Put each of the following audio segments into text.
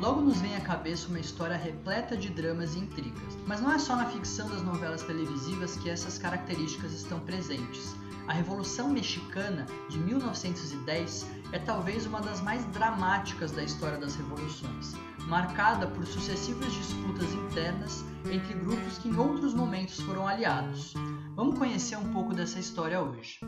Logo nos vem à cabeça uma história repleta de dramas e intrigas. Mas não é só na ficção das novelas televisivas que essas características estão presentes. A Revolução Mexicana de 1910 é talvez uma das mais dramáticas da história das revoluções, marcada por sucessivas disputas internas entre grupos que em outros momentos foram aliados. Vamos conhecer um pouco dessa história hoje.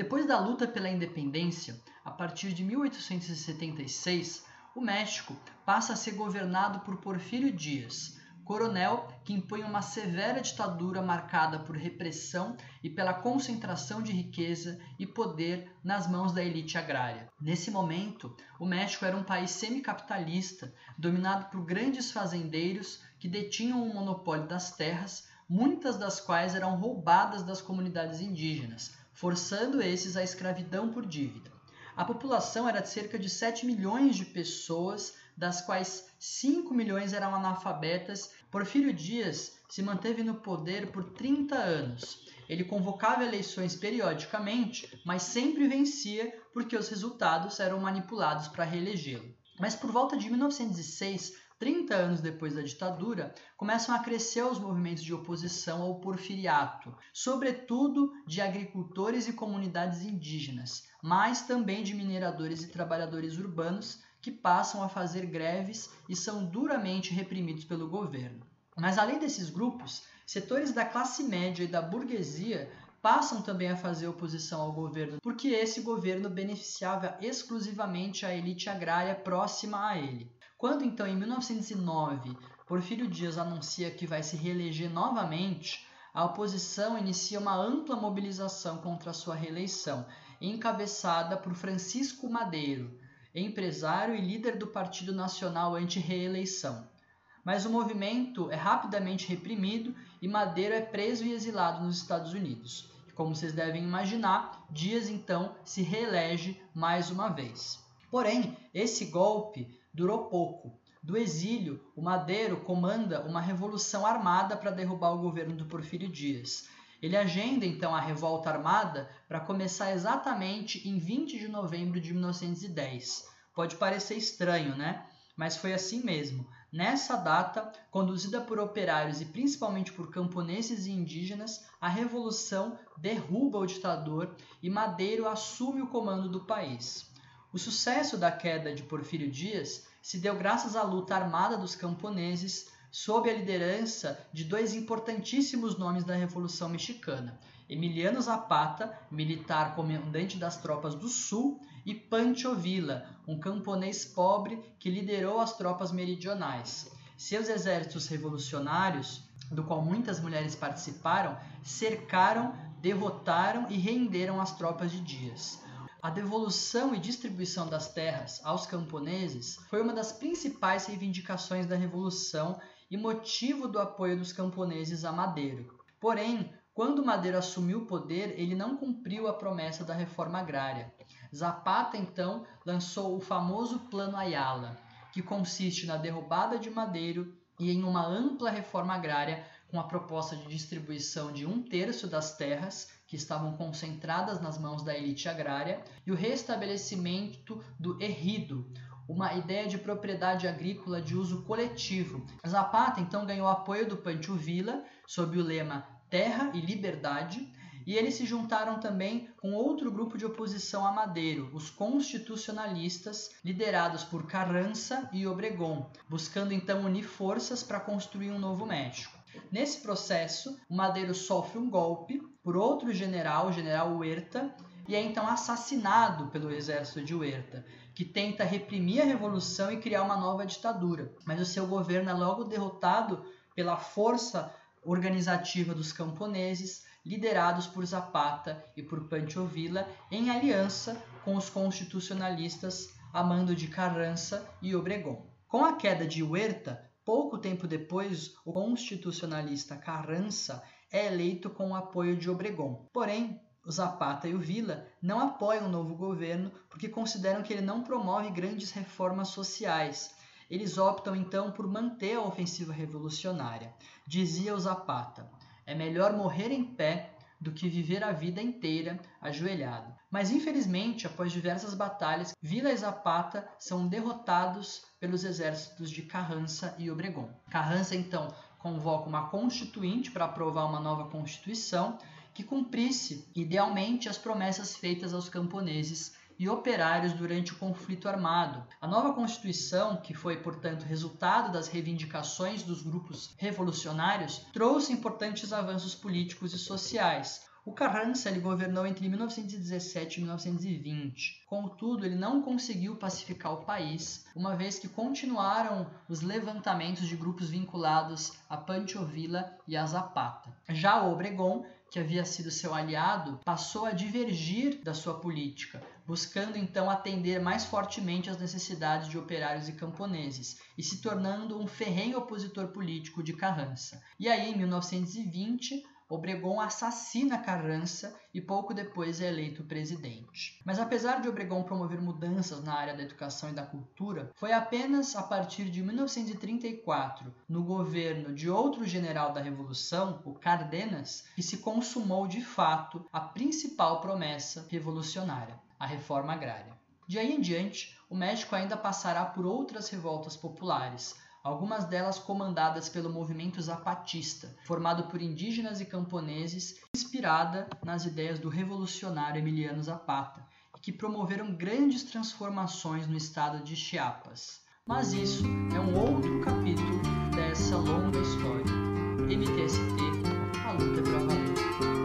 Depois da luta pela independência, a partir de 1876, o México passa a ser governado por Porfírio Dias, coronel que impõe uma severa ditadura marcada por repressão e pela concentração de riqueza e poder nas mãos da elite agrária. Nesse momento, o México era um país semicapitalista, dominado por grandes fazendeiros que detinham o monopólio das terras, muitas das quais eram roubadas das comunidades indígenas, forçando esses à escravidão por dívida. A população era de cerca de 7 milhões de pessoas, das quais 5 milhões eram analfabetas. Porfírio Dias se manteve no poder por 30 anos. Ele convocava eleições periodicamente, mas sempre vencia porque os resultados eram manipulados para reelegê-lo. Mas por volta de 1906, 30 anos depois da ditadura, começam a crescer os movimentos de oposição ao porfiriato, sobretudo de agricultores e comunidades indígenas, mas também de mineradores e trabalhadores urbanos que passam a fazer greves e são duramente reprimidos pelo governo. Mas além desses grupos, setores da classe média e da burguesia passam também a fazer oposição ao governo, porque esse governo beneficiava exclusivamente a elite agrária próxima a ele. Quando então, em 1909, Porfírio Dias anuncia que vai se reeleger novamente, a oposição inicia uma ampla mobilização contra sua reeleição, encabeçada por Francisco Madeiro, empresário e líder do Partido Nacional anti-reeleição. Mas o movimento é rapidamente reprimido e Madeiro é preso e exilado nos Estados Unidos. Como vocês devem imaginar, Dias então se reelege mais uma vez. Porém, esse golpe durou pouco. Do exílio, o Madeiro comanda uma revolução armada para derrubar o governo do Porfírio Dias. Ele agenda então a revolta armada para começar exatamente em 20 de novembro de 1910. Pode parecer estranho, né? Mas foi assim mesmo. Nessa data, conduzida por operários e principalmente por camponeses e indígenas, a revolução derruba o ditador e Madeiro assume o comando do país. O sucesso da queda de Porfírio Dias se deu graças à luta armada dos camponeses sob a liderança de dois importantíssimos nomes da Revolução Mexicana: Emiliano Zapata, militar comandante das tropas do Sul, e Pancho Villa, um camponês pobre que liderou as tropas meridionais. Seus exércitos revolucionários, do qual muitas mulheres participaram, cercaram, derrotaram e renderam as tropas de Dias. A devolução e distribuição das terras aos camponeses foi uma das principais reivindicações da Revolução e motivo do apoio dos camponeses a Madeiro. Porém, quando Madeiro assumiu o poder, ele não cumpriu a promessa da reforma agrária. Zapata, então, lançou o famoso Plano Ayala, que consiste na derrubada de Madeiro e em uma ampla reforma agrária com a proposta de distribuição de um terço das terras que estavam concentradas nas mãos da elite agrária, e o restabelecimento do errido, uma ideia de propriedade agrícola de uso coletivo. Zapata então ganhou apoio do Pancho Villa sob o lema Terra e Liberdade, e eles se juntaram também com outro grupo de oposição a Madeiro, os constitucionalistas, liderados por Carrança e Obregón, buscando então unir forças para construir um novo México. Nesse processo, o Madeiro sofre um golpe por outro general, o general Huerta, e é então assassinado pelo exército de Huerta, que tenta reprimir a revolução e criar uma nova ditadura. Mas o seu governo é logo derrotado pela força organizativa dos camponeses, liderados por Zapata e por Pancho Villa, em aliança com os constitucionalistas a mando de Carranza e Obregón. Com a queda de Huerta, Pouco tempo depois, o constitucionalista Carranza é eleito com o apoio de Obregón. Porém, o Zapata e o Villa não apoiam o novo governo porque consideram que ele não promove grandes reformas sociais. Eles optam então por manter a ofensiva revolucionária. Dizia o Zapata: é melhor morrer em pé do que viver a vida inteira ajoelhado. Mas infelizmente, após diversas batalhas, Vila e Zapata são derrotados pelos exércitos de Carrança e Obregón. Carrança então convoca uma constituinte para aprovar uma nova constituição que cumprisse idealmente as promessas feitas aos camponeses e operários durante o conflito armado. A nova Constituição, que foi, portanto, resultado das reivindicações dos grupos revolucionários, trouxe importantes avanços políticos e sociais, o Carranza ele governou entre 1917 e 1920. Contudo, ele não conseguiu pacificar o país, uma vez que continuaram os levantamentos de grupos vinculados a Pancho Villa e a Zapata. Já o Obregón que havia sido seu aliado, passou a divergir da sua política, buscando então atender mais fortemente às necessidades de operários e camponeses, e se tornando um ferrenho opositor político de Carrança. E aí, em 1920, Obregón assassina Carrança e pouco depois é eleito presidente. Mas apesar de Obregón promover mudanças na área da educação e da cultura, foi apenas a partir de 1934, no governo de outro general da Revolução, o Cardenas, que se consumou de fato a principal promessa revolucionária, a reforma agrária. De aí em diante, o México ainda passará por outras revoltas populares, algumas delas comandadas pelo movimento zapatista, formado por indígenas e camponeses, inspirada nas ideias do revolucionário Emiliano Zapata, que promoveram grandes transformações no estado de Chiapas. Mas isso é um outro capítulo dessa longa história. MTST, a luta é para valer.